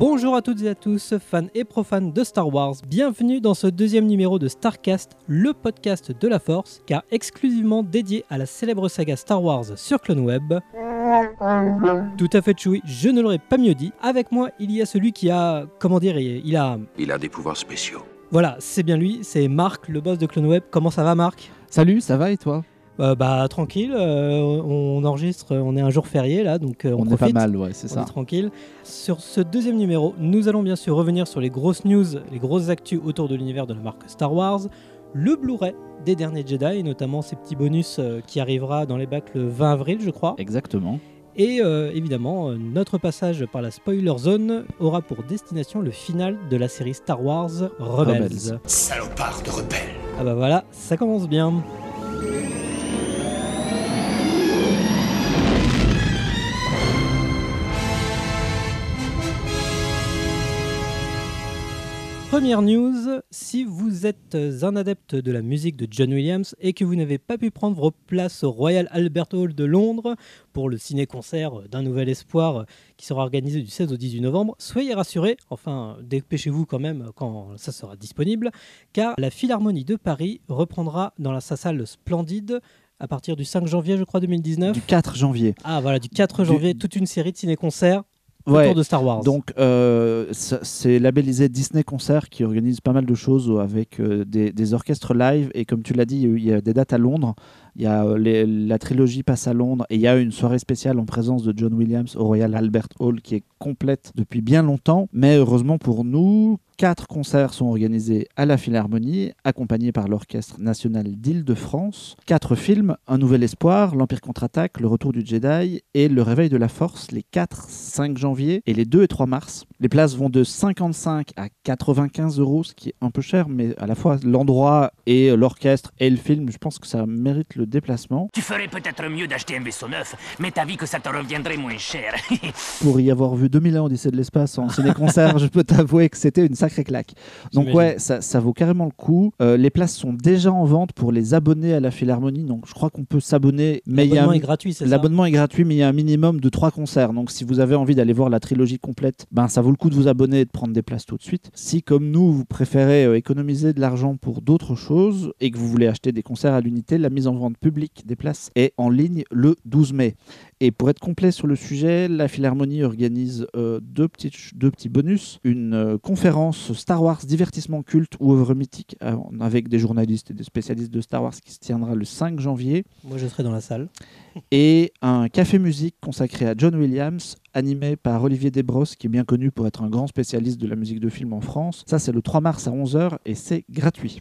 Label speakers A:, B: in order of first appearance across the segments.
A: Bonjour à toutes et à tous, fans et profanes de Star Wars. Bienvenue dans ce deuxième numéro de Starcast, le podcast de la Force, car exclusivement dédié à la célèbre saga Star Wars sur CloneWeb. Tout à fait, Chewie, je ne l'aurais pas mieux dit. Avec moi, il y a celui qui a. Comment dire Il a.
B: Il a des pouvoirs spéciaux.
A: Voilà, c'est bien lui, c'est Marc, le boss de CloneWeb. Comment ça va, Marc?
C: Salut, ça va et toi?
A: Euh, Bah, tranquille, euh, on enregistre, on est un jour férié là, donc euh, on,
C: On est pas mal, ouais, c'est
A: On
C: ça.
A: est tranquille. Sur ce deuxième numéro, nous allons bien sûr revenir sur les grosses news, les grosses actus autour de l'univers de la marque Star Wars, le Blu-ray des derniers Jedi, et notamment ces petits bonus euh, qui arrivera dans les bacs le 20 avril, je crois.
C: Exactement.
A: Et euh, évidemment, euh, notre passage par la spoiler zone aura pour destination le final de la série Star Wars Rebels.
C: Rebels.
B: Salopard de rebelle.
A: Ah bah voilà, ça commence bien. Première news, si vous êtes un adepte de la musique de John Williams et que vous n'avez pas pu prendre vos places au Royal Albert Hall de Londres pour le ciné-concert d'un nouvel espoir qui sera organisé du 16 au 18 novembre, soyez rassurés, enfin dépêchez-vous quand même quand ça sera disponible, car la Philharmonie de Paris reprendra dans sa salle splendide à partir du 5 janvier, je crois, 2019.
C: Du 4 janvier.
A: Ah voilà, du 4
C: Du-
A: janvier, toute une série de ciné-concerts
C: Ouais.
A: autour de Star Wars.
C: Donc, euh, c'est labellisé Disney Concert qui organise pas mal de choses avec euh, des, des orchestres live. Et comme tu l'as dit, il y a des dates à Londres. Il y a euh, la trilogie passe à Londres et il y a une soirée spéciale en présence de John Williams au Royal Albert Hall qui est complète depuis bien longtemps. Mais heureusement pour nous, quatre concerts sont organisés à la Philharmonie, accompagnés par l'Orchestre national d'Île-de-France. Quatre films Un Nouvel Espoir, L'Empire contre-attaque, Le Retour du Jedi et Le Réveil de la Force, les 4, 5 janvier et les 2 et 3 mars. Les places vont de 55 à 95 euros, ce qui est un peu cher, mais à la fois l'endroit et l'orchestre et le film, je pense que ça mérite le déplacement.
D: Tu ferais peut-être mieux d'acheter un vaisseau neuf, mais t'as vu que ça te reviendrait moins cher.
C: Pour y avoir vu 2001 Odyssée de l'espace en ciné-concert, je peux t'avouer que c'était une sacrée claque. Donc ouais, ça, ça vaut carrément le coup. Euh, les places sont déjà en vente pour les abonnés à la Philharmonie, donc je crois qu'on peut s'abonner, mais il y a
A: L'abonnement
C: un-
A: est gratuit, c'est ça
C: L'abonnement est gratuit, mais il y a un minimum de trois concerts. Donc, si vous avez envie d'aller voir la trilogie complète, ben, ça vaut le coup de vous abonner et de prendre des places tout de suite. Si, comme nous, vous préférez euh, économiser de l'argent pour d'autres choses et que vous voulez acheter des concerts à l'unité, la mise en vente publique des places est en ligne le 12 mai. Et pour être complet sur le sujet, la Philharmonie organise euh, deux, petits, deux petits bonus. Une euh, conférence Star Wars divertissement culte ou œuvre mythique euh, avec des journalistes et des spécialistes de Star Wars qui se tiendra le 5 janvier
A: Moi, je serai dans la salle.
C: et un café musique consacré à John Williams, animé par Olivier Desbrosses, qui est bien connu pour être un grand spécialiste de la musique de film en France. Ça, c'est le 3 mars à 11h et c'est gratuit.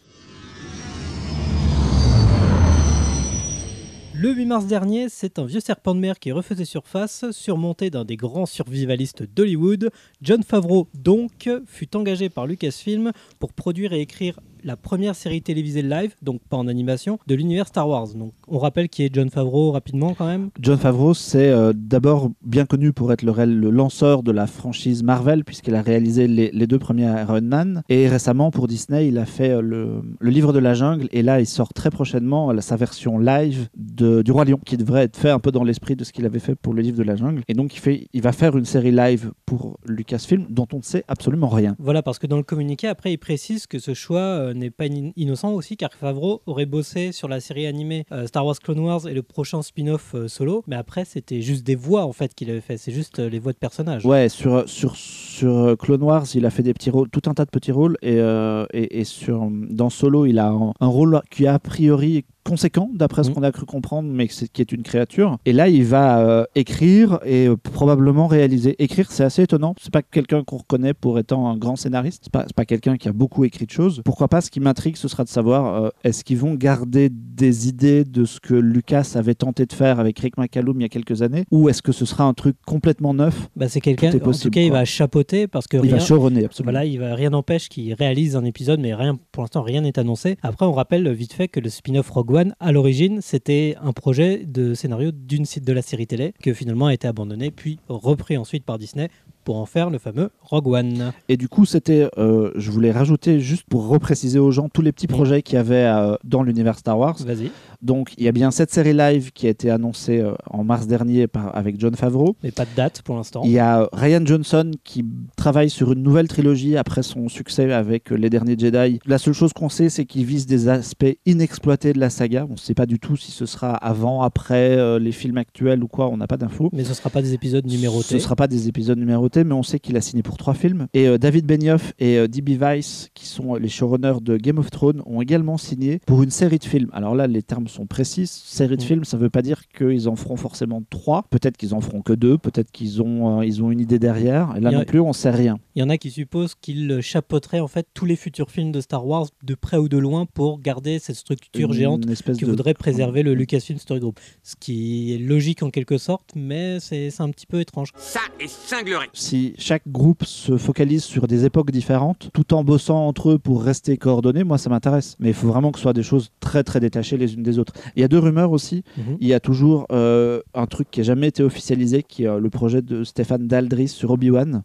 A: Le 8 mars dernier, c'est un vieux serpent de mer qui refaisait surface, surmonté d'un des grands survivalistes d'Hollywood. John Favreau, donc, fut engagé par Lucasfilm pour produire et écrire la première série télévisée live, donc pas en animation, de l'univers Star Wars. Donc, on rappelle qui est John Favreau rapidement quand même.
C: John Favreau, c'est euh, d'abord bien connu pour être le, lanceur de la franchise Marvel, puisqu'il a réalisé les, les deux premiers Iron Man. Et récemment, pour Disney, il a fait euh, le, le livre de la jungle. Et là, il sort très prochainement euh, sa version live de, du Roi Lion, qui devrait être fait un peu dans l'esprit de ce qu'il avait fait pour le livre de la jungle. Et donc, il, fait, il va faire une série live pour Lucasfilm, dont on ne sait absolument rien.
A: Voilà, parce que dans le communiqué, après, il précise que ce choix euh, n'est pas in- innocent aussi, car Favreau aurait bossé sur la série animée euh, Star Wars Clone Wars et le prochain spin-off euh, solo, mais après, c'était juste des voix en fait qu'il avait fait, c'est juste les voix de personnages.
C: Ouais, sur, sur, sur Clone Wars, il a fait des petits rôles, tout un tas de petits rôles. Et, sur, dans Solo, il a un rôle qui a priori conséquent, d'après ce
A: Mhm.
C: qu'on a cru comprendre, mais c'est- qui est une créature. Et là, il va euh, écrire et euh, probablement réaliser. Écrire, c'est assez étonnant. C'est pas quelqu'un qu'on reconnaît pour étant un grand scénariste. C'est pas, c'est pas quelqu'un qui a beaucoup écrit de choses. Pourquoi pas Ce qui m'intrigue, ce sera de savoir euh, est-ce qu'ils vont garder des idées de ce que Lucas avait tenté de faire avec Rick McCallum il y a quelques années, ou est-ce que ce sera un truc complètement neuf?
A: Bah, c'est quelqu'un,
C: est
A: en tout
C: possible,
A: cas, il va chapeauter parce que
C: Il
A: rien,
C: va showrunner, absolument.
A: voilà, il va, rien n'empêche qu'il réalise un épisode, mais rien, pour l'instant, rien n'est annoncé. Après, on rappelle vite fait que le spin-off Rogue One, à l'origine, c'était un projet de scénario d'une site de la série télé que finalement a été abandonné, puis repris ensuite par Disney pour en faire le fameux Rogue One.
C: Et du coup, c'était, euh, je voulais rajouter juste pour repréciser aux gens tous les petits
A: Oui.
C: projets qu'il y avait euh, dans l'univers Star Wars.
A: Vas-y.
C: Donc, il y a bien cette série live qui a été annoncée euh, en mars dernier par, avec John Favreau.
A: Mais pas de date pour l'instant.
C: Il y a Ryan Johnson qui travaille sur une nouvelle trilogie après son succès avec Les Derniers Jedi. La seule chose qu'on sait, c'est qu'il vise des aspects inexploités de la saga. On ne sait pas du tout si ce sera avant, après les films actuels ou quoi, on n'a pas d'infos.
A: Mais ce sera pas des épisodes numérotés.
C: Ce ne sera pas des épisodes numérotés, mais on sait qu'il a signé pour trois films. Et euh, David Benioff et euh, D.B. Weiss, qui sont les showrunners de Game of Thrones, ont également signé pour une série de films. Alors là, les termes sont précis. Série de
A: Mm.
C: films, ça ne veut pas dire qu'ils en feront forcément trois. Peut-être qu'ils en feront que deux. Peut-être qu'ils ont, euh, ils ont une idée derrière. Et là
A: a-
C: non plus, on sait rien.
A: Il y en a qui supposent qu'il chapeauterait en fait tous les futurs films de Star Wars de près ou de loin pour garder cette structure
C: Une
A: géante
C: espèce
A: qui
C: de-
A: voudrait préserver le Lucasfilm Story Group. Ce qui est logique en quelque sorte, mais c'est un petit peu étrange.
D: Ça est cinglé.
C: Si chaque groupe se focalise sur des époques différentes, tout en bossant entre eux pour rester coordonnés, moi ça m'intéresse. Mais il faut vraiment que ce soit des choses très très détachées les unes des autres. Il y a deux rumeurs aussi.
A: Mhm.
C: Il y a toujours euh, un truc qui n'a jamais été officialisé, qui est euh, le projet de Stéphane Daldry sur Obi-Wan.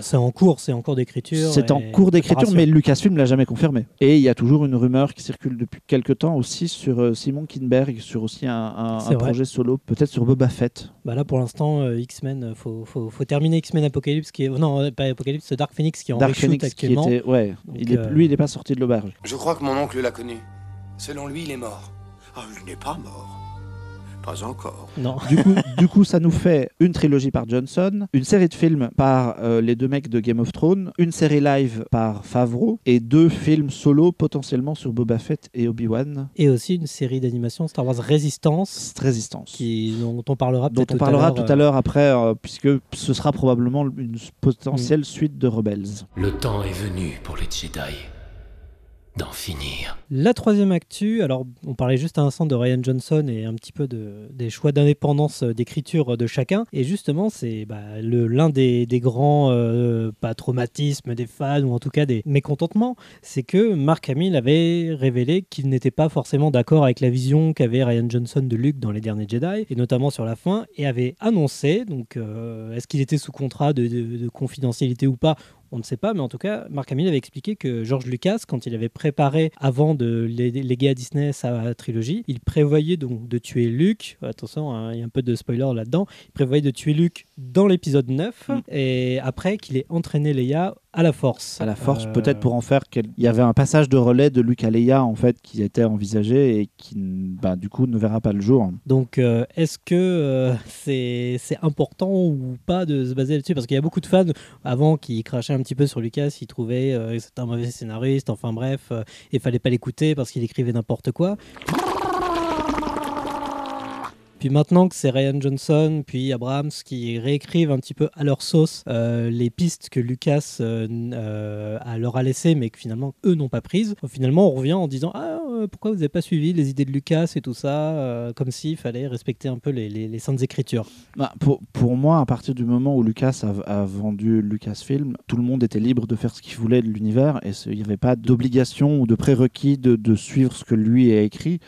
A: C'est en cours, c'est en cours d'écriture.
C: C'est en cours d'écriture, mais Lucasfilm l'a jamais confirmé. Et il y a toujours une rumeur qui circule depuis quelques temps aussi sur euh, Simon Kinberg, sur aussi un, projet solo, peut-être sur Boba Fett.
A: Bah là pour l'instant, euh, X-Men, euh, faut, faut, faut terminer X-Men Apocalypse, qui est... non pas Apocalypse, Dark Phoenix qui est en
C: Dark Phoenix qui
A: actuellement.
C: était, ouais,
A: Donc,
C: il est,
A: euh,
C: lui il n'est pas sorti de l'auberge.
B: Je crois que mon oncle l'a connu. Selon lui, il est mort. Ah, il n'est pas mort. Pas encore.
A: Non,
C: Du coup, du coup, ça nous fait une trilogie par Johnson, une série de films par euh, les deux mecs de Game of Thrones, une série live par Favreau et deux films solo potentiellement sur Boba Fett et Obi-Wan.
A: et aussi une série d'animation Star Wars Résistance,
C: Résistance.
A: qui, dont on parlera
C: dont on parlera tout à
A: euh,
C: l'heure après, euh, puisque ce sera probablement une potentielle suite de Rebels.
E: Le temps est venu pour les Jedi d'en finir.
A: La troisième actu, alors on parlait juste à l'instant de Ryan Johnson et un petit peu de, des choix d'indépendance euh, d'écriture de chacun. Et justement, c'est bah, l'un des, grands, euh, pas traumatismes des fans, ou en tout cas des mécontentements, c'est que Mark Hamill avait révélé qu'il n'était pas forcément d'accord avec la vision qu'avait Ryan Johnson de Luke dans Les Derniers Jedi, et notamment sur la fin, et avait annoncé, donc euh, est-ce qu'il était sous contrat de confidentialité ou pas on ne sait pas, mais en tout cas, Mark Hamill avait expliqué que George Lucas, quand il avait préparé, avant de lé- léguer à Disney sa trilogie, il prévoyait donc de tuer Luke. Attention, hein, il y a un peu de spoiler là-dedans. Il prévoyait de tuer Luke dans l'épisode 9
C: Mm.
A: et après qu'il ait entraîné Leia à la force.
C: À la force,
A: Euh,
C: peut-être pour en faire. quel- Il y avait un passage de relais de Luke à Leia en fait qui était envisagé et qui, bah, du coup, ne verra pas le jour.
A: Donc, euh, est-ce que euh, c'est c'est important ou pas de se baser là-dessus? Parce qu'il y a beaucoup de fans avant qui crachaient un petit peu sur Lucas, ils trouvaient euh, que c'était un mauvais scénariste, enfin bref, il fallait pas l'écouter parce qu'il écrivait n'importe quoi. Puis maintenant que c'est Ryan Johnson, puis Abrams qui réécrivent un petit peu à leur sauce euh, les pistes que Lucas euh, euh, a- leur a laissées, mais que finalement eux n'ont pas prises, finalement on revient en disant Ah, pourquoi vous n'avez pas suivi les idées de Lucas et tout ça, euh, comme s'il fallait respecter un peu les, les- les saintes écritures.
C: Bah, pour, moi, à partir du moment où Lucas a, a vendu Lucasfilm, tout le monde était libre de faire ce qu'il voulait de l'univers et il n'y avait pas d'obligation ou de prérequis de suivre ce que lui a écrit.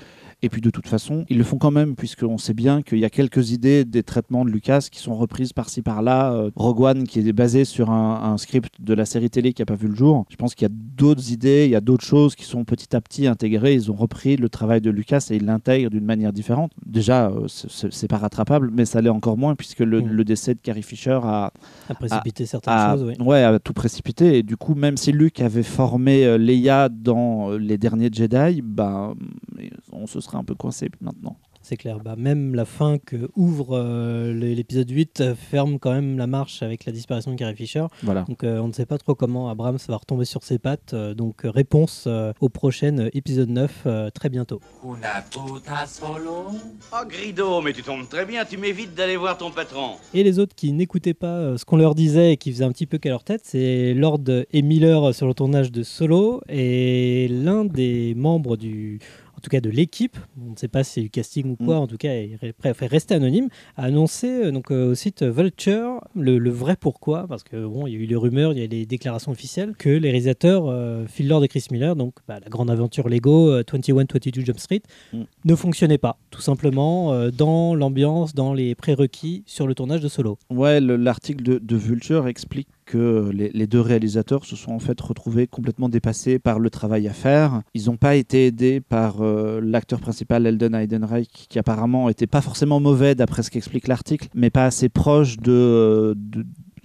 C: Et puis de toute façon, ils le font quand même, puisqu'on sait bien qu'il y a quelques idées des traitements de Lucas qui sont reprises par-ci par-là. Euh, Rogue One qui est basé sur un, un script de la série télé qui n'a pas vu le jour. Je pense qu'il y a d'autres idées, il y a d'autres choses qui sont petit à petit intégrées. Ils ont repris le travail de Lucas et ils l'intègrent d'une manière différente. Déjà, euh, c'est- pas rattrapable, mais ça l'est encore moins puisque le,
A: Mm.
C: le décès de Carrie Fisher a,
A: À précipiter certaines
C: a-
A: choses, oui.
C: ouais, a tout précipité. Et du coup, même si Luke avait formé euh, Leia dans euh, les derniers Jedi, bah, on se serait un peu coincé maintenant.
A: C'est clair. Bah, même la fin que ouvre euh, l'épisode 8 euh, ferme quand même la marche avec la disparition de Carrie Fisher.
C: Voilà.
A: Donc euh, on ne sait pas trop comment Abrams va retomber sur ses pattes. Euh, donc réponse euh, au prochain épisode 9 euh, très bientôt.
F: Oh, Grido, mais tu tombes très bien, tu m'évites d'aller voir ton patron.
A: Et les autres qui n'écoutaient pas euh, ce qu'on leur disait et qui faisaient un petit peu qu'à leur tête, c'est Lord et Miller sur le tournage de Solo et l'un des membres du en tout cas de l'équipe, on ne sait pas si c'est du casting ou quoi,
C: Mm.
A: en tout cas, il ré- préfère rester anonyme, a annoncé euh, donc, euh, au site Vulture le, le vrai pourquoi, parce que bon, il y a eu les rumeurs, il y a les déclarations officielles, que les réalisateurs euh, Phil Lord et Chris Miller, donc bah, la grande aventure Lego, euh, 21-22 Jump Street,
C: Mm.
A: ne fonctionnaient pas, tout simplement euh, dans l'ambiance, dans les prérequis sur le tournage de Solo.
C: Ouais, le- l'article de, de Vulture explique que les, deux réalisateurs se sont en fait retrouvés complètement dépassés par le travail à faire. Ils n'ont pas été aidés par euh, l'acteur principal Eldon Heidenreich, qui apparemment était pas forcément mauvais d'après ce qu'explique l'article, mais pas assez proche de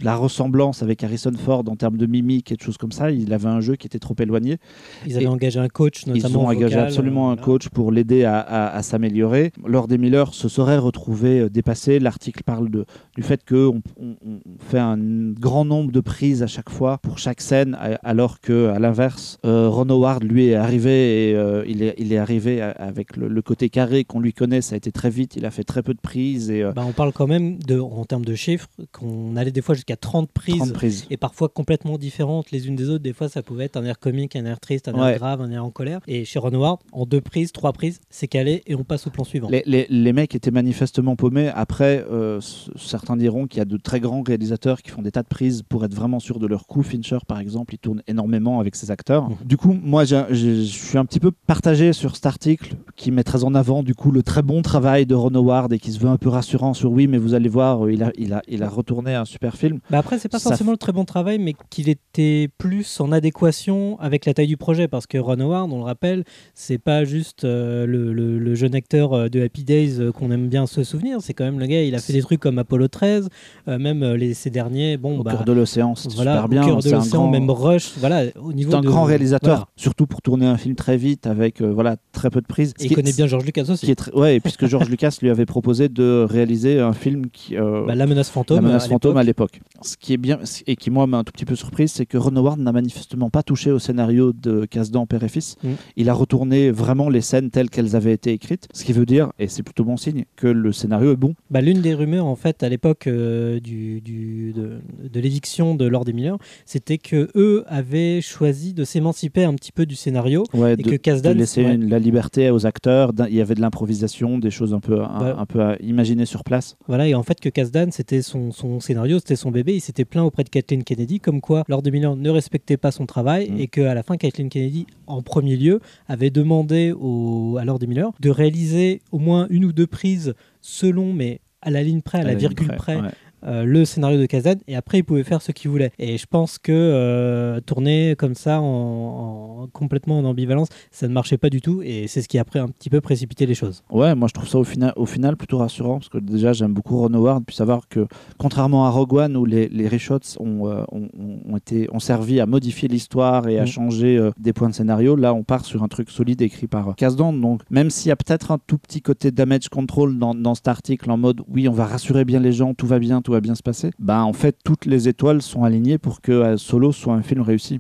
C: la ressemblance avec Harrison Ford en termes de mimique et de choses comme ça. Il avait un jeu qui était trop éloigné.
A: Ils avaient
C: Et
A: engagé un coach, notamment
C: Ils ont engagé absolument un coach pour l'aider à, à- à s'améliorer. Lord et Miller se seraient retrouvés euh, dépassés. L'article parle de, du fait qu'on on, on fait un grand nombre de prises à chaque fois pour chaque scène, alors que à l'inverse, euh, Ron Howard lui est arrivé et euh, il, est, il est arrivé avec le, le côté carré qu'on lui connaît. Ça a été très vite. Il a fait très peu de prises et euh,
A: Bah, on parle quand même, de, en termes de chiffres, qu'on allait des fois jusqu'à 30 prises
C: 30 prises.
A: et parfois complètement différentes les unes des autres. Des fois, ça pouvait être un air comique, un air triste, un
C: Ouais.
A: air grave, un air en colère. Et chez Ron Howard, en deux prises, trois prises, c'est calé et on passe au plan suivant.
C: Les, les- les mecs étaient manifestement paumés. Après, euh, certains diront qu'il y a de très grands réalisateurs qui font des tas de prises pour être vraiment sûrs de leur coup. Fincher, par exemple, il tourne énormément avec ses acteurs.
A: Mhm.
C: Du coup, moi, je suis un petit peu partagé sur cet article qui met très en avant du coup le très bon travail de Ron Howard et qui se veut un peu rassurant sur oui, mais vous allez voir, euh, il a, il a, il a retourné un super film.
A: Bah après, c'est pas
C: Ça
A: forcément le très bon travail, mais qu'il était plus en adéquation avec la taille du projet. Parce que Ron Howard, on le rappelle, c'est pas juste euh, le, le- le jeune acteur euh, de Happy Days euh, qu'on aime bien se souvenir. C'est quand même le gars, il a fait des trucs comme Apollo 13, euh, même les, ces derniers. Bon,
C: Au
A: bah,
C: cœur de l'océan, c'est
A: voilà,
C: super
A: au
C: bien.
A: cœur de l'océan,
C: grand-
A: même Rush. Voilà, au niveau
C: C'est un
A: de-
C: grand réalisateur,
A: voilà.
C: surtout pour tourner un film très vite avec voilà très peu de prises.
A: Et il connaît bien George Lucas aussi.
C: qui est très- ouais, et puisque George Lucas lui avait proposé de réaliser un film qui euh,
A: Bah, la menace fantôme.
C: La menace
A: à
C: fantôme à
A: l'époque.
C: Ce qui est bien et qui moi m'a un tout petit peu surprise, c'est que Ron Howard n'a manifestement pas touché au scénario de Casse-Dents Père et Fils.
A: Mm.
C: Il a retourné vraiment les scènes telles qu'elles avaient été écrites, ce qui veut dire, et c'est plutôt bon signe, que le scénario est bon.
A: Bah, L'une des rumeurs, en fait, à l'époque euh, du, du- de, de l'éviction de Lord et Miller, c'était que eux avaient choisi de s'émanciper un petit peu du scénario
C: Ouais,
A: et
C: de,
A: que
C: de
A: Kasdan.
C: laisser
A: ouais,
C: une- la liberté aux acteurs. Il y avait de l'improvisation, des choses un peu, un,
A: Bah.
C: un peu à imaginer sur place.
A: Voilà, et en fait que Kasdan, c'était son, son scénario, c'était son bébé, il s'était plaint auprès de Kathleen Kennedy, comme quoi Lord de Miller ne respectait pas son travail,
C: Mm.
A: et qu'à la fin, Kathleen Kennedy, en premier lieu, avait demandé au, à Lord de Miller de réaliser au moins une ou deux prises selon, mais à la ligne près, à, la, virgule près,
C: ouais.
A: Euh, le scénario de Kazan et après il pouvait faire ce qu'il voulait. Et je pense que euh, tourner comme ça en, en- complètement en ambivalence, ça ne marchait pas du tout et c'est ce qui a après un petit peu précipité les choses.
C: Ouais, moi je trouve ça au final, au final plutôt rassurant parce que déjà j'aime beaucoup Ron Howard, puis savoir que contrairement à Rogue One où les, les reshots ont, euh, ont, ont- été, ont servi à modifier l'histoire et à
A: Mm.
C: changer euh, des points de scénario, là on part sur un truc solide écrit par euh, Kasdan. Donc même s'il y a peut-être un tout petit côté damage control dans, dans cet article en mode oui on va rassurer bien les gens, tout va bien, tout bien se passer, bah en fait toutes les étoiles sont alignées pour que euh, Solo soit un film réussi.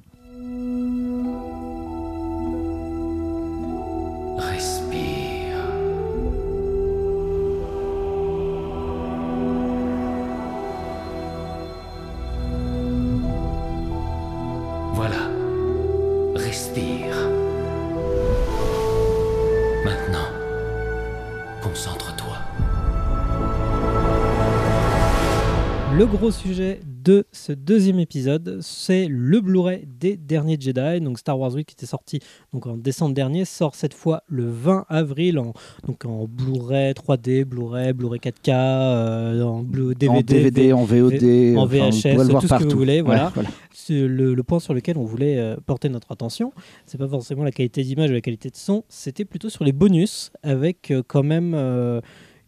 E: Respire. Voilà. Respire. Maintenant, concentre-toi.
A: Le gros sujet de ce deuxième épisode, c'est le Blu-ray des derniers Jedi. Donc Star Wars Week qui était sorti donc en décembre dernier sort cette fois le 20 avril en, donc en Blu-ray 3D, Blu-ray, Blu-ray 4K, euh, en Blu- DVD,
C: en DVD, en VOD,
A: en
C: enfin,
A: VHS,
C: voir
A: tout ce que vous
C: partout.
A: voulez, voilà.
C: Ouais, voilà.
A: C'est le, le point sur lequel on voulait euh, porter notre attention, c'est pas forcément la qualité d'image ou la qualité de son, c'était plutôt sur les bonus, avec euh, quand même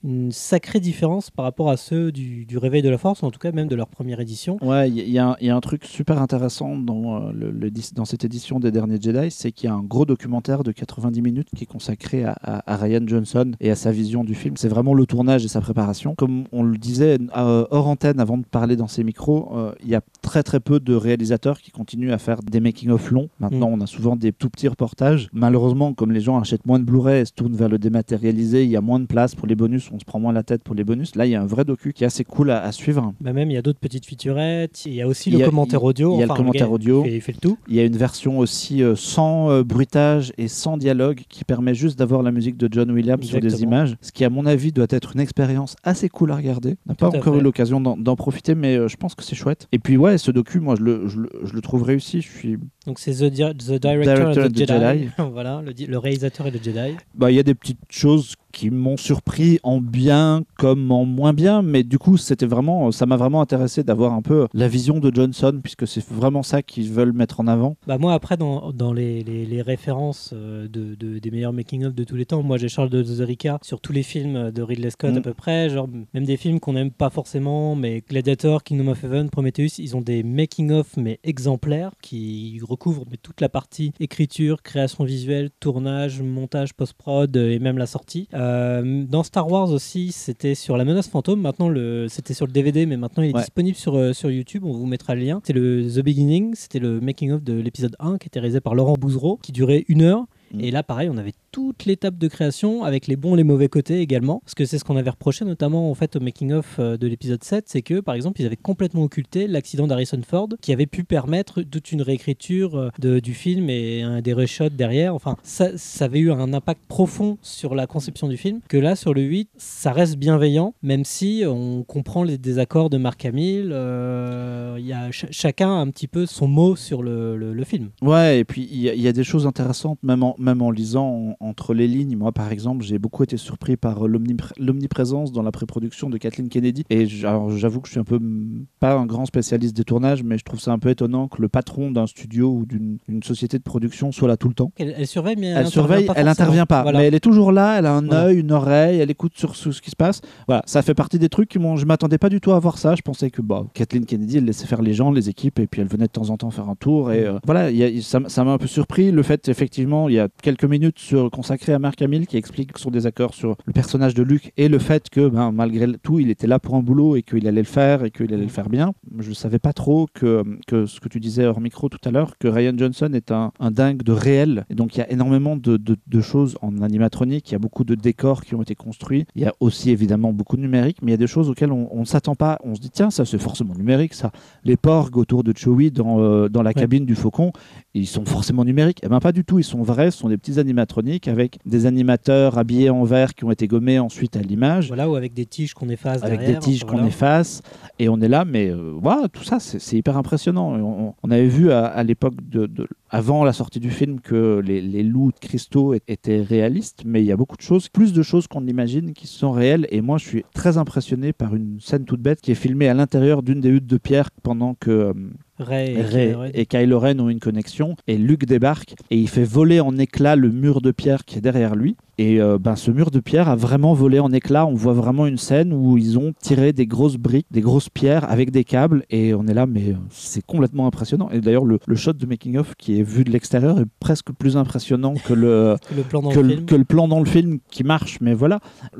A: une sacrée différence par rapport à ceux du, du Réveil de la Force, en tout cas même de leur première édition.
C: Ouais, il y, y a un- truc super intéressant dans, euh, dans cette édition des derniers Jedi, c'est qu'il y a un gros documentaire de 90 minutes qui est consacré à, Ryan Johnson et à sa vision du film. C'est vraiment le tournage et sa préparation. Comme on le disait hors antenne avant de parler dans ces micros, euh, il y a très très peu de réalisateurs qui continuent à faire des making-of longs. Maintenant, on a souvent des tout petits reportages. Malheureusement, comme les gens achètent moins de Blu-ray et se tournent vers le dématérialisé, il y a moins de place pour les bonus, on se prend moins la tête pour les bonus. Là, il y a un vrai docu qui est assez cool à, à suivre.
A: Bah même, il y a d'autres petites featurettes. Il y a aussi le commentaire audio.
C: il y a le commentaire audio.
A: Il fait, il fait le tout.
C: Il y a une version aussi euh, sans euh, bruitage et sans dialogue qui permet juste d'avoir la musique de John Williams sur des images, ce qui à mon avis doit être une expérience assez cool à regarder. On n'a pas encore
A: fait.
C: eu l'occasion d'en d'en profiter, mais euh, je pense que c'est chouette. Et puis ouais, ce docu, moi je le, je le, trouve réussi. Je suis,
A: Donc c'est The, Di- The Director, and the Jedi.
C: Jedi.
A: voilà, le, le réalisateur et le Jedi.
C: bah il y a des petites choses qui m'ont surpris en bien comme en moins bien, mais du coup c'était vraiment, ça m'a vraiment intéressé d'avoir un peu la vision de Johnson puisque c'est vraiment ça qu'ils veulent mettre en avant.
A: Bah moi après dans, dans les, les, les références euh, de, de- des meilleurs making-of de tous les temps, moi j'ai Charles de Zorica sur tous les films de Ridley Scott
C: Mm.
A: à peu près, genre même des films qu'on n'aime pas forcément, mais Gladiator, Kingdom of Heaven, Prometheus, ils ont des making-of mais exemplaires qui recouvrent mais toute la partie écriture, création visuelle, tournage, montage, post-prod euh, et même la sortie. Euh, dans Star Wars aussi, c'était sur la menace fantôme. Maintenant, le, c'était sur le DVD, mais maintenant il est
C: Ouais.
A: disponible sur, euh, sur YouTube. On vous mettra le lien. C'est le The Beginning, c'était le making-of de l'épisode 1 qui était réalisé par Laurent Bouzereau, qui durait une heure.
C: Mm.
A: Et là, pareil, on avait toute l'étape de création avec les bons et les mauvais côtés également. Parce que c'est ce qu'on avait reproché notamment en fait au making-of euh, de l'épisode 7, c'est que par exemple, ils avaient complètement occulté l'accident d'Harrison Ford qui avait pu permettre toute une réécriture euh, du film et un, des reshots derrière. Enfin, ça, avait eu un impact profond sur la conception du film. Que là, sur le 8, ça reste bienveillant, même si on comprend les désaccords de Mark Hamill. euh, y a ch- chacun un petit peu son mot sur le, film.
C: Ouais, et puis il y, a- des choses intéressantes, même en lisant en- entre les lignes. Moi, par exemple, j'ai beaucoup été surpris par l'omnipr- l'omniprésence dans la pré-production de Kathleen Kennedy. Et j'avoue que je suis un peu mm, pas un grand spécialiste des tournages, mais je trouve ça un peu étonnant que le patron d'un studio ou d'une société de production soit là tout le temps.
A: Elle, elle surveille, mais elle,
C: Elle
A: intervient
C: surveille,
A: pas
C: elle intervient pas,
A: Voilà.
C: mais elle est toujours là. Elle a un
A: Voilà.
C: œil, une oreille, elle écoute sur ce, ce qui se passe. Voilà, ça fait partie des trucs qui m'ont. Je m'attendais pas du tout à voir ça. Je pensais que bah, Kathleen Kennedy, elle laissait faire les gens, les équipes, et puis elle venait de temps en temps faire un tour. Et euh, voilà, y a- ça m'a un peu surpris le fait effectivement, il y a quelques minutes sur, consacrées à Mark Hamill qui explique son désaccord sur le personnage de Luke et le fait que ben, malgré tout, il était là pour un boulot et qu'il allait le faire et qu'il allait le faire bien. Je savais pas trop que, que ce que tu disais hors micro tout à l'heure, que Ryan Johnson est un, un dingue de réel. Et donc il y a énormément de, de- de choses en animatronique, il y a beaucoup de décors qui ont été construits. Il y a aussi évidemment beaucoup de numérique, mais il y a des choses auxquelles on ne s'attend pas. On se dit, tiens, ça c'est forcément numérique, ça. Les porgs autour de Chewie dans, euh, dans la cabine du Faucon, ils sont forcément numériques. Eh bien pas du tout, ils sont vrais, ce sont des petits animatroniques avec des animateurs habillés en vert qui ont été gommés ensuite à l'image.
A: Voilà, ou avec des tiges qu'on efface
C: avec
A: derrière,
C: des tiges qu'on efface. Et on est là mais euh, voilà tout ça c'est hyper impressionnant. On, on avait vu à, à l'époque de, de- avant la sortie du film que les, les loups de cristaux étaient réalistes mais il y a beaucoup de choses plus de choses qu'on imagine qui sont réelles. Et moi je suis très impressionné par une scène toute bête qui est filmée à l'intérieur d'une des huttes de pierre pendant que euh,
A: Ray et
C: Rey
A: Kylo Ren.
C: et Kylo Ren ont une connexion et Luke débarque et il fait voler en éclats le mur de pierre qui est derrière lui et euh, ben, ce mur de pierre a vraiment volé en éclats on voit vraiment une scène où ils ont tiré des grosses briques des grosses pierres avec des câbles et on est là mais euh, c'est complètement impressionnant et d'ailleurs le, le shot de making of qui est vu de l'extérieur est presque plus impressionnant que le
A: le plan dans
C: que,
A: le film.
C: que le plan dans le film qui marche. Mais voilà,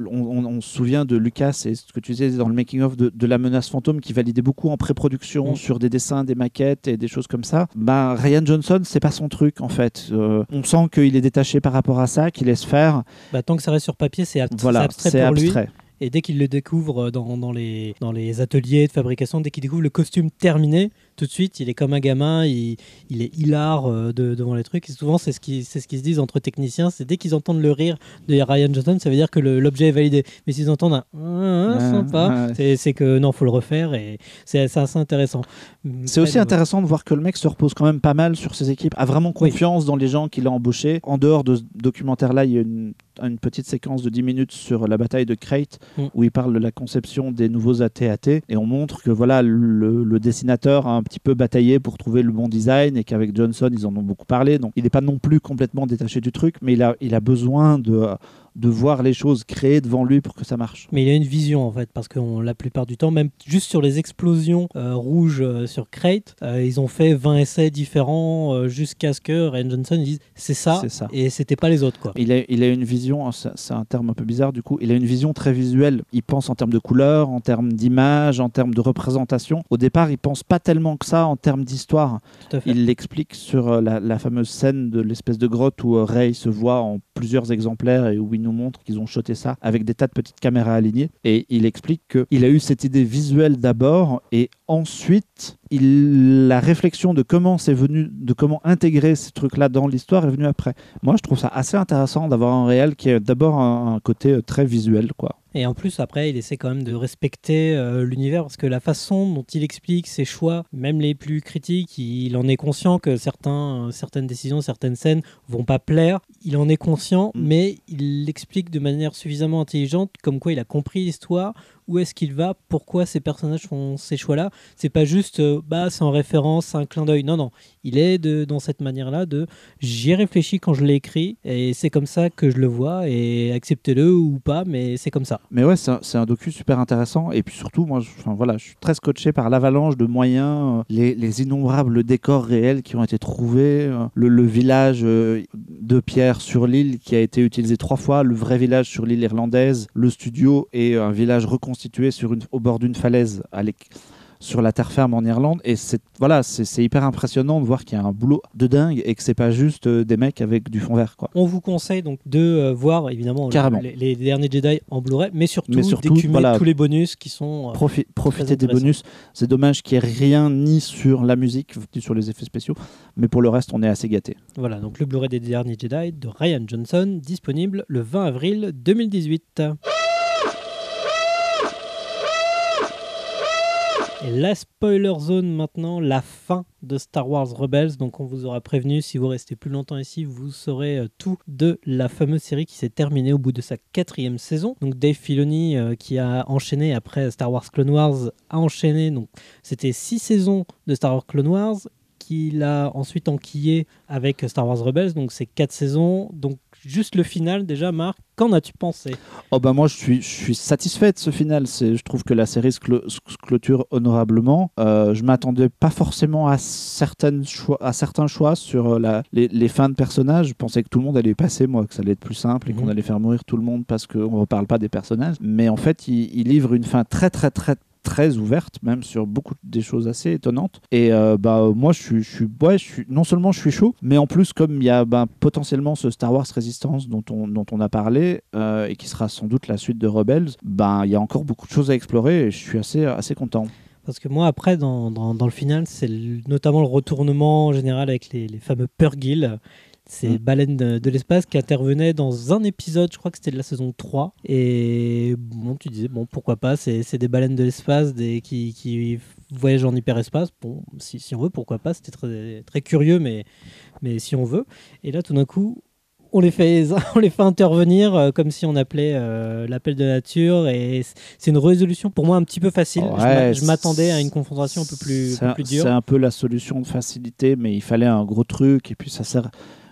C: on, on- on se souvient de Lucas et ce que tu disais dans le making-of de, de La Menace Fantôme qui validait beaucoup en pré-production
A: Mm.
C: sur des dessins, des maquettes et des choses comme ça. Bah, Ryan Johnson, c'est pas son truc en fait. Euh, on sent qu'il est détaché par rapport à ça, qu'il laisse faire.
A: Bah, tant que ça reste sur papier, c'est ab- c'est
C: Voilà,
A: abstrait pour lui. Et dès qu'il le découvre dans, dans les, dans les ateliers de fabrication, dès qu'il découvre le costume terminé, tout de suite, il est comme un gamin, il, il est hilar euh, de- devant les trucs. Et souvent, c'est ce qu'ils ce qui se disent entre techniciens, c'est dès qu'ils entendent le rire de Ryan Johnson, ça veut dire que l'objet est validé. Mais s'ils entendent un Ah, ah, sympa,
C: ouais.
A: c'est- que non, faut le refaire et c'est assez intéressant.
C: C'est aussi intéressant de voir que le mec se repose quand même pas mal sur ses équipes, a vraiment
A: Oui.
C: confiance dans les gens qu'il a embauchés. En dehors de ce documentaire-là, il y a une, une petite séquence de 10 minutes sur la bataille de Crate
A: Mm.
C: où il parle de la conception des nouveaux AT-AT et on montre que voilà le, le dessinateur a un petit peu bataillé pour trouver le bon design et qu'avec Johnson ils en ont beaucoup parlé. Donc il n'est pas non plus complètement détaché du truc mais il a, il a besoin de de voir les choses créées devant lui pour que ça marche.
A: Mais il a une vision en fait, parce que on- la plupart du temps, même juste sur les explosions euh, rouges euh, sur Crate, euh, ils ont fait 20 essais différents jusqu'à ce que Ryan Johnson dise c'est ça,
C: ça.
A: et c'était pas les autres quoi.
C: Il a, il a une vision, c'est c'est un terme un peu bizarre du coup, il a une vision très visuelle. Il pense en termes de couleurs, en termes d'image, en termes de représentation. Au départ, il pense pas tellement que ça en termes d'histoire. Il l'explique sur la, la fameuse scène de l'espèce de grotte où Ray se voit en plusieurs exemplaires et où il nous montre qu'ils ont shoté ça avec des tas de petites caméras alignées. Et il explique qu'il a eu cette idée visuelle d'abord et ensuite, il, la réflexion de comment c'est venu, de comment intégrer ces trucs-là dans l'histoire est venue après. Moi, je trouve ça assez intéressant d'avoir un réel qui a d'abord un, un côté euh, très visuel, quoi.
A: Et en plus, après, il essaie quand même de respecter euh, l'univers parce que la façon dont il explique ses choix, même les plus critiques, il en est conscient que certains, euh, certaines décisions, certaines scènes vont pas plaire. Il en est conscient,
C: Mm.
A: mais il l'explique de manière suffisamment intelligente, comme quoi il a compris l'histoire, où est-ce qu'il va, pourquoi ces personnages font ces choix-là. C'est pas juste, euh, bah, c'est en référence, un clin d'œil. Non, non. Il est de, dans cette manière-là de j'y ai réfléchi quand je l'ai écrit et c'est comme ça que je le vois et acceptez-le ou pas, mais c'est comme ça.
C: Mais ouais, c'est un, un docu super intéressant. Et puis surtout, moi, je, voilà, je suis très scotché par l'avalanche de moyens, euh, les, les innombrables décors réels qui ont été trouvés, euh, le, village euh, de pierre sur l'île qui a été utilisé trois fois, le vrai village sur l'île irlandaise, le studio et un village reconstitué sur une, au bord d'une falaise à sur la terre ferme en Irlande et c'est voilà c'est hyper impressionnant de voir qu'il y a un boulot de dingue et que c'est pas juste euh, des mecs avec du fond vert quoi
A: On vous conseille donc de euh, voir évidemment les, les derniers Jedi en Blu-ray, mais surtout,
C: Mais surtout,
A: d'écumer
C: voilà.
A: tous les bonus qui sont. euh,
C: Profi- profiter des bonus. C'est dommage qu'il n'y ait rien ni sur la musique, ni sur les effets spéciaux, mais pour le reste, on est assez gâté.
A: Voilà, donc le Blu-ray des derniers Jedi de Ryan Johnson, disponible le 20 avril 2018. La spoiler zone maintenant, la fin de Star Wars Rebels. Donc on vous aura prévenu, si vous restez plus longtemps ici, vous saurez euh, tout de la fameuse série qui s'est terminée au bout de sa quatrième saison. Donc Dave Filoni euh, qui a enchaîné après Star Wars Clone Wars, a enchaîné, donc c'était six saisons de Star Wars Clone Wars qu'il a ensuite enquillé avec Star Wars Rebels, donc c'est quatre saisons. Donc juste le final déjà, Marc, qu'en as-tu pensé?
C: Oh bah moi je suis, je suis satisfait de ce final. C'est, je trouve que la série se, clôture honorablement. Euh, je m'attendais pas forcément à, certaines choix, à certains choix sur euh, la, les, les fins de personnages. Je pensais que tout le monde allait passer, moi, que ça allait être plus simple et
A: Mhm.
C: qu'on allait faire mourir tout le monde parce qu'on ne reparle pas des personnages. Mais en fait, il, il livre une fin très très très très ouverte, même sur beaucoup des choses assez étonnantes. Et euh, bah moi, je suis, je suis, ouais, je suis, non seulement je suis chaud, mais en plus comme il y a bah, potentiellement ce Star Wars Resistance dont on, dont on a parlé euh, et qui sera sans doute la suite de Rebels, ben il y a encore beaucoup de choses à explorer et je suis assez, assez content.
A: Parce que moi, après, dans, dans, le final, c'est notamment le retournement en général avec les, les fameux Purgil, ces
C: Mm.
A: baleines de, de l'espace qui intervenaient dans un épisode, je crois que c'était de la saison 3. Et bon, tu disais, bon, pourquoi pas, c'est c'est des baleines de l'espace des, qui, qui voyagent en hyperespace. Bon, si, si on veut, pourquoi pas, c'était très, très curieux, mais, mais si on veut. Et là, tout d'un coup, on les fait, on les fait intervenir euh, comme si on appelait euh, l'appel de nature et c'est une résolution pour moi un petit peu facile. Je m'a-
C: Ouais,
A: je m'attendais à une confrontation un peu plus,
C: C'est
A: un
C: un-
A: peu plus dure.
C: C'est un peu la solution de facilité, mais il fallait un gros truc et puis ça sert.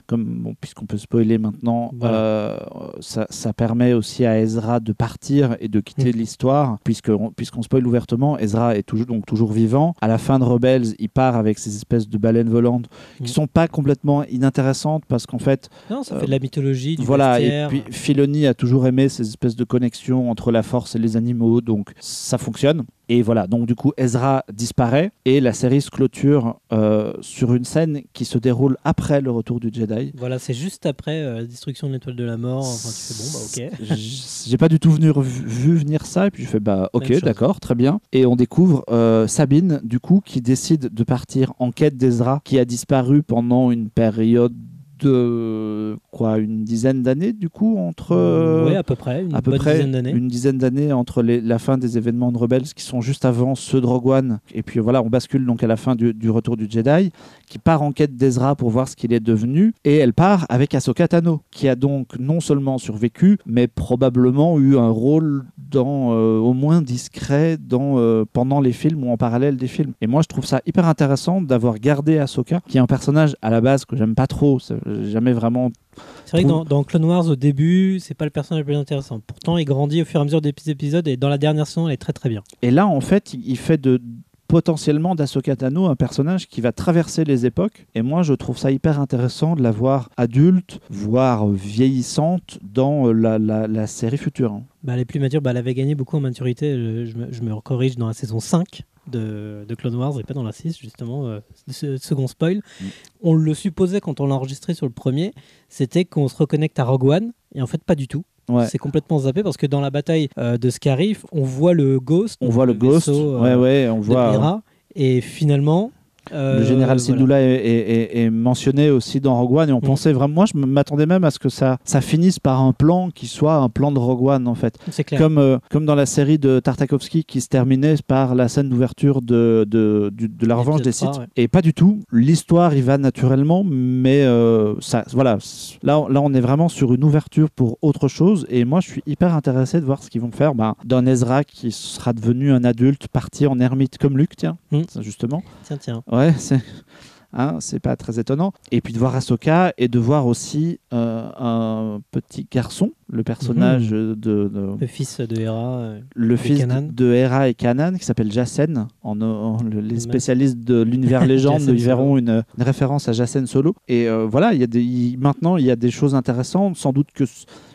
C: Comme, bon, puisqu'on peut spoiler maintenant,
A: Voilà.
C: euh, ça, ça permet aussi à Ezra de partir et de quitter
A: Mm.
C: l'histoire, puisque puisqu'on spoil ouvertement, Ezra est toujours, donc toujours vivant. À la fin de Rebels, il part avec ces espèces de baleines volantes
A: Mm.
C: qui sont pas complètement inintéressantes parce qu'en fait,
A: Non, ça
C: euh,
A: fait de la mythologie, du
C: voilà, et
A: bestiaire.
C: puis Filoni a toujours aimé ces espèces de connexions entre la force et les animaux, donc ça fonctionne. Et voilà, donc du coup Ezra disparaît et la série se clôture euh, sur une scène qui se déroule après le retour du Jedi.
A: Voilà, c'est juste après euh, la destruction de l'étoile de la mort. Enfin, tu fais bon, bah ok.
C: J'ai pas du tout venu, vu, venir ça et puis je fais bah ok d'accord très bien et on découvre euh, Sabine du coup qui décide de partir en quête d'Ezra qui a disparu pendant une période de quoi une dizaine d'années du coup entre euh,
A: ouais, à peu près, une
C: à peu près
A: dizaine d'années.
C: une dizaine d'années entre les- la fin des événements de Rebels qui sont juste avant ceux de Rogue One. Et puis voilà on bascule donc à la fin du, du retour du Jedi qui part en quête d'Ezra pour voir ce qu'il est devenu. Et elle part avec Ahsoka Tano qui a donc non seulement survécu mais probablement eu un rôle dans euh, au moins discret dans euh, pendant les films ou en parallèle des films. Et moi je trouve ça hyper intéressant d'avoir gardé Ahsoka qui est un personnage à la base que j'aime pas trop jamais vraiment
A: C'est vrai que dans, dans Clone Wars, au début, c'est pas le personnage le plus intéressant. Pourtant, il grandit au fur et à mesure des épisodes et dans la dernière saison, elle est très très bien.
C: Et là, en fait, il fait de potentiellement d'Ahsoka Tano un personnage qui va traverser les époques. Et moi, je trouve ça hyper intéressant de la voir adulte, voire vieillissante dans euh, la, la- la série future. hein.
A: Bah, elle est plus mature, bah, elle avait gagné beaucoup en maturité. Je, je me, je me corrige dans la saison 5 de, de Clone Wars et pas dans la 6, justement. euh, ce- second spoil.
C: Mm.
A: On le supposait quand on l'a enregistré sur le premier, c'était qu'on se reconnecte à Rogue One. Et en fait, pas du tout.
C: Ouais.
A: C'est complètement zappé parce que dans la bataille euh, de Scarif, on voit le Ghost.
C: On voit le Ghost,
A: vaisseau,
C: ouais,
A: euh,
C: ouais, on voit.
A: Hera. Et finalement. Euh,
C: Le général
A: voilà.
C: Syndulla est, est- est- est mentionné aussi dans Rogue One et on
A: Mm.
C: pensait vraiment, moi je m'attendais même à ce que ça, ça finisse par un plan qui soit un plan de Rogue One en fait.
A: C'est clair.
C: Comme, euh, comme dans la série de Tartakovsky qui se terminait par la scène d'ouverture de, de, la revanche des
A: L'épisode
C: Sith.
A: 3, ouais.
C: Et pas du tout. L'histoire y va naturellement, mais euh, ça, voilà. Là, on- là, on est vraiment sur une ouverture pour autre chose. Et moi, je suis hyper intéressé de voir ce qu'ils vont faire ben, d'un Ezra qui sera devenu un adulte parti en ermite comme Luke, tiens,
A: Mm.
C: justement.
A: Tiens, tiens.
C: Ouais, c'est. Hein, c'est pas très étonnant. Et puis de voir Ahsoka et de voir aussi euh, un petit garçon, le personnage de, de-
A: Le fils de Hera. euh,
C: le fils
A: Kanan.
C: de, Hera et Kanan qui s'appelle Jacen. En, en- le- les spécialistes de l'univers légende y verront une, une référence à Jacen Solo. Et euh, voilà, il y a des, maintenant il y a des choses intéressantes. Sans doute que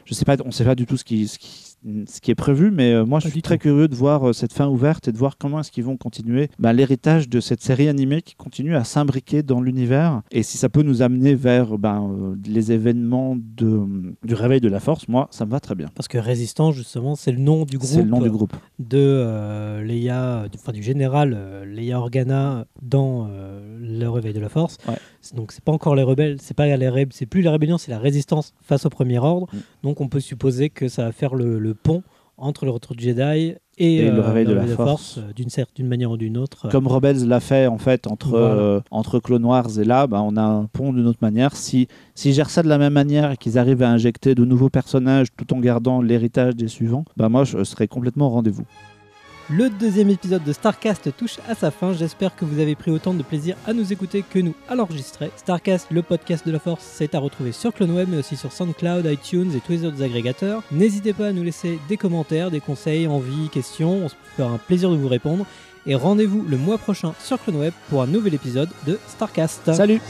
C: je sais pas, on sait pas du tout ce qui, ce qui, ce qui est prévu, mais euh, moi je suis très curieux de voir euh, cette fin ouverte et de voir comment est-ce qu'ils vont continuer bah, l'héritage de cette série animée qui continue à s'imbriquer dans l'univers. Et si ça peut nous amener vers ben, euh, les événements de, du réveil de la Force, moi ça me va très bien.
A: Parce que Résistance, justement, c'est le nom du groupe.
C: C'est le nom du groupe.
A: de euh, Leia, du, enfin, du général euh, Leia Organa dans euh, le réveil de la Force.
C: Ouais.
A: Donc c'est pas encore les rebelles, c'est pas les ré- c'est plus les rébellions, c'est la résistance face au premier ordre.
C: Mm.
A: Donc on peut supposer que ça va faire le, le pont entre le retour du Jedi et,
C: Et le
A: euh,
C: réveil de la Force.
A: euh, d'une certaine manière ou d'une autre.
C: Comme Rebels l'a fait en fait entre,
A: Voilà.
C: euh, entre Clone Wars et là, bah, on a un pont d'une autre manière. Si s'ils gèrent ça de la même manière et qu'ils arrivent à injecter de nouveaux personnages tout en gardant l'héritage des suivants, bah, moi je serais complètement au rendez-vous.
A: Le deuxième épisode de Starcast touche à sa fin. J'espère que vous avez pris autant de plaisir à nous écouter que nous à l'enregistrer. Starcast, le podcast de la Force, c'est à retrouver sur CloneWeb, mais aussi sur SoundCloud, iTunes et tous les autres agrégateurs. N'hésitez pas à nous laisser des commentaires, des conseils, envies, questions. On se fera un plaisir de vous répondre. Et rendez-vous le mois prochain sur CloneWeb pour un nouvel épisode de Starcast.
C: Salut